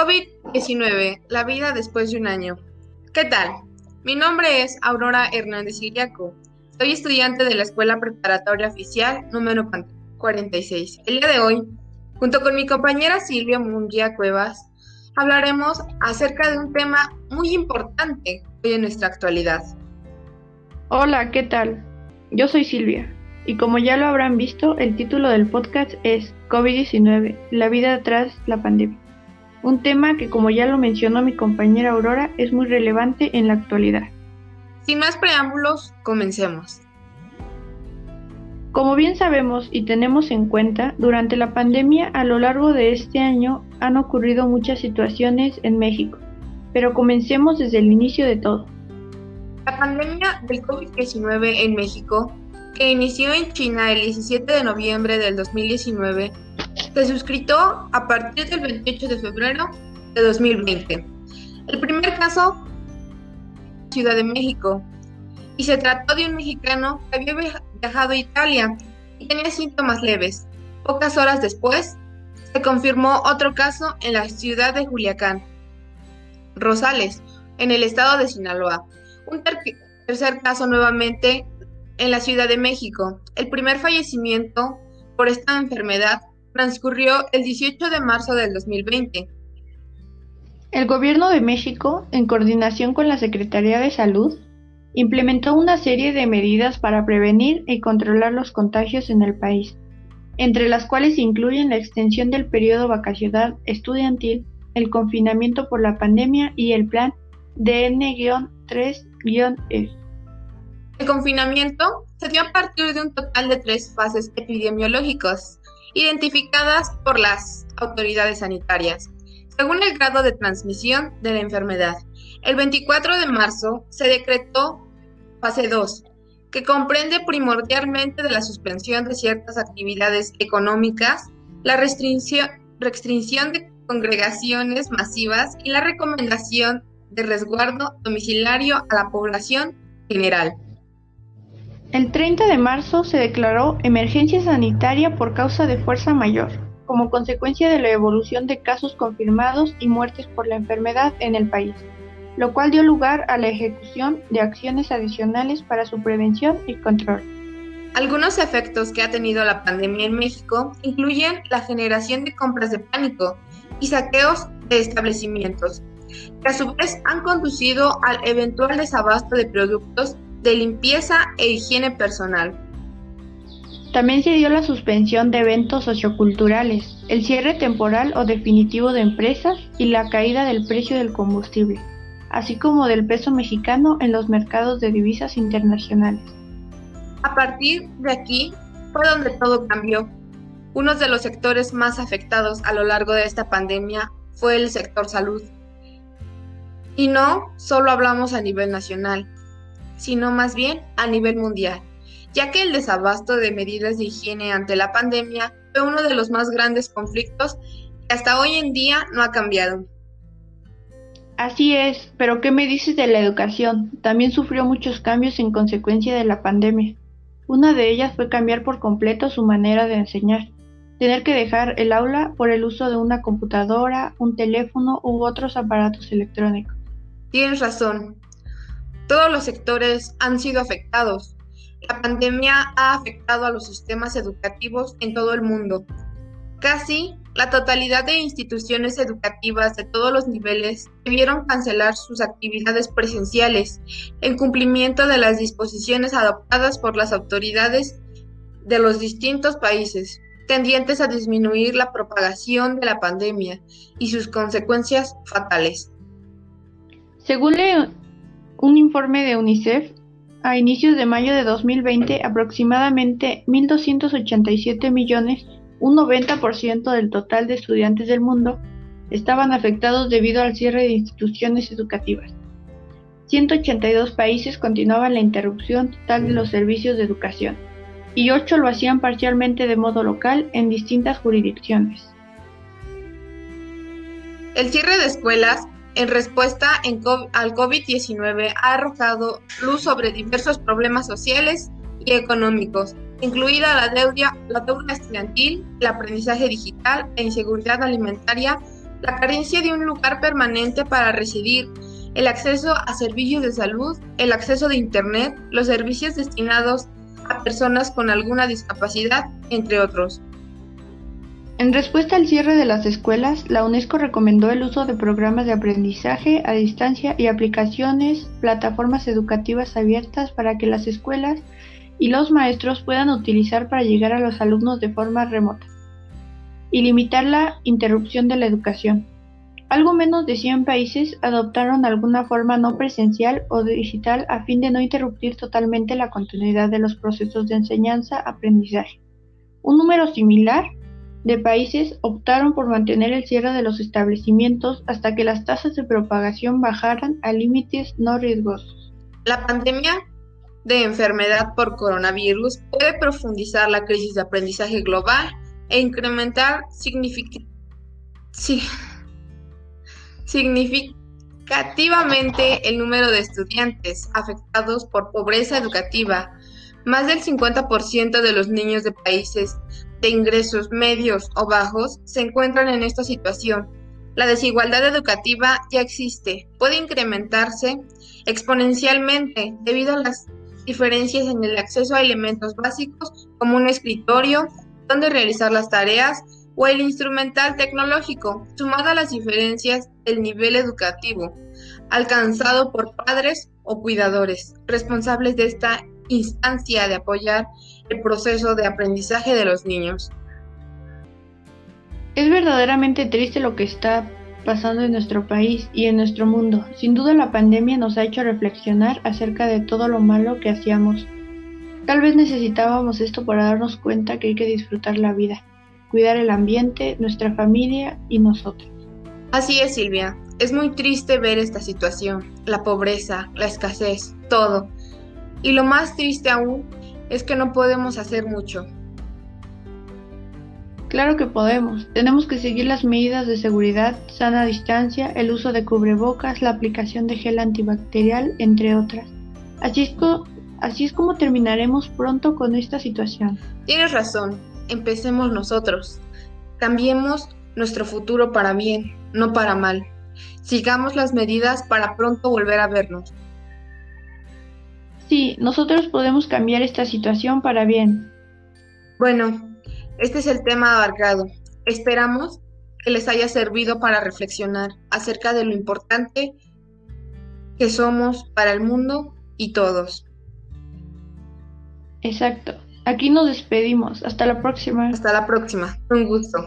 COVID-19, la vida después de un año. ¿Qué tal? Mi nombre es Aurora Hernández Iriaco. Soy estudiante de la Escuela Preparatoria Oficial número 46. El día de hoy, junto con mi compañera Silvia Munguía Cuevas, hablaremos acerca de un tema muy importante hoy en nuestra actualidad. Hola, ¿qué tal? Yo soy Silvia. Y como ya lo habrán visto, el título del podcast es COVID-19, la vida tras la pandemia. Un tema que, como ya lo mencionó mi compañera Aurora, es muy relevante en la actualidad. Sin más preámbulos, comencemos. Como bien sabemos y tenemos en cuenta, durante la pandemia a lo largo de este año han ocurrido muchas situaciones en México, pero comencemos desde el inicio de todo. La pandemia del COVID-19 en México que inició en China el 17 de noviembre del 2019, se a partir del 28 de febrero de 2020. El primer caso, Ciudad de México, y se trató de un mexicano que había viajado a Italia y tenía síntomas leves. Pocas horas después, se confirmó otro caso en la ciudad de Juliacán, Rosales, en el estado de Sinaloa. Un tercer caso nuevamente en la Ciudad de México. El primer fallecimiento por esta enfermedad transcurrió el 18 de marzo del 2020. El Gobierno de México, en coordinación con la Secretaría de Salud, implementó una serie de medidas para prevenir y controlar los contagios en el país, entre las cuales incluyen la extensión del periodo vacacional estudiantil, el confinamiento por la pandemia y el plan DN-3-E. El confinamiento se dio a partir de un total de tres fases epidemiológicas identificadas por las autoridades sanitarias, según el grado de transmisión de la enfermedad. El 24 de marzo se decretó fase 2, que comprende primordialmente la suspensión de ciertas actividades económicas, la restricción, restricción de congregaciones masivas y la recomendación de resguardo domiciliario a la población general. El 30 de marzo se declaró emergencia sanitaria por causa de fuerza mayor, como consecuencia de la evolución de casos confirmados y muertes por la enfermedad en el país, lo cual dio lugar a la ejecución de acciones adicionales para su prevención y control. Algunos efectos que ha tenido la pandemia en México incluyen la generación de compras de pánico y saqueos de establecimientos, que a su vez han conducido al eventual desabasto de productos de limpieza e higiene personal. También se dio la suspensión de eventos socioculturales, el cierre temporal o definitivo de empresas y la caída del precio del combustible, así como del peso mexicano en los mercados de divisas internacionales. A partir de aquí fue donde todo cambió. Uno de los sectores más afectados a lo largo de esta pandemia fue el sector salud. Y no solo hablamos a nivel nacional, sino más bien a nivel mundial, ya que el desabasto de medidas de higiene ante la pandemia fue uno de los más grandes conflictos que hasta hoy en día no ha cambiado. Así es, pero ¿qué me dices de la educación? También sufrió muchos cambios en consecuencia de la pandemia. Una de ellas fue cambiar por completo su manera de enseñar, tener que dejar el aula por el uso de una computadora, un teléfono u otros aparatos electrónicos. Tienes razón, todos los sectores han sido afectados. La pandemia ha afectado a los sistemas educativos en todo el mundo. Casi la totalidad de instituciones educativas de todos los niveles debieron cancelar sus actividades presenciales en cumplimiento de las disposiciones adoptadas por las autoridades de los distintos países, tendientes a disminuir la propagación de la pandemia y sus consecuencias fatales. Según un informe de UNICEF, a inicios de mayo de 2020, aproximadamente 1.287 millones, un 90% del total de estudiantes del mundo, estaban afectados debido al cierre de instituciones educativas. 182 países continuaban la interrupción total de los servicios de educación y 8 lo hacían parcialmente de modo local en distintas jurisdicciones. El cierre de escuelas en respuesta al COVID-19 ha arrojado luz sobre diversos problemas sociales y económicos, incluida la deuda, la deuda estudiantil, el aprendizaje digital e inseguridad alimentaria la carencia de un lugar permanente para residir, el acceso a servicios de salud, el acceso de Internet, los servicios destinados a personas con alguna discapacidad, entre otros. En respuesta al cierre de las escuelas, la UNESCO recomendó el uso de programas de aprendizaje a distancia y aplicaciones, plataformas educativas abiertas para que las escuelas y los maestros puedan utilizar para llegar a los alumnos de forma remota y limitar la interrupción de la educación. Algo menos de 100 países adoptaron alguna forma no presencial o digital a fin de no interrumpir totalmente la continuidad de los procesos de enseñanza-aprendizaje. Un número similar de países optaron por mantener el cierre de los establecimientos hasta que las tasas de propagación bajaran a límites no riesgosos. La pandemia de enfermedad por coronavirus puede profundizar la crisis de aprendizaje global e incrementar significativamente el número de estudiantes afectados por pobreza educativa. Más del 50% de los niños de países de ingresos medios o bajos se encuentran en esta situación. La desigualdad educativa ya existe, puede incrementarse exponencialmente debido a las diferencias en el acceso a elementos básicos como un escritorio, donde realizar las tareas o el instrumental tecnológico, sumado a las diferencias del nivel educativo alcanzado por padres o cuidadores responsables de esta instancia de apoyar el proceso de aprendizaje de los niños. Es verdaderamente triste lo que está pasando en nuestro país y en nuestro mundo. Sin duda la pandemia nos ha hecho reflexionar acerca de todo lo malo que hacíamos. Tal vez necesitábamos esto para darnos cuenta que hay que disfrutar la vida, cuidar el ambiente, nuestra familia y nosotros. Así es, Silvia. Es muy triste ver esta situación, la pobreza, la escasez, todo. Y lo más triste aún es que no podemos hacer mucho. Claro que podemos. Tenemos que seguir las medidas de seguridad, sana distancia, el uso de cubrebocas, la aplicación de gel antibacterial, entre otras. Así es, así es como terminaremos pronto con esta situación. Tienes razón. Empecemos nosotros. Cambiemos nuestro futuro para bien, no para mal. Sigamos las medidas para pronto volver a vernos. Sí, nosotros podemos cambiar esta situación para bien. Bueno, este es el tema abarcado. Esperamos que les haya servido para reflexionar acerca de lo importante que somos para el mundo y todos. Exacto. Aquí nos despedimos. Hasta la próxima. Hasta la próxima. Un gusto.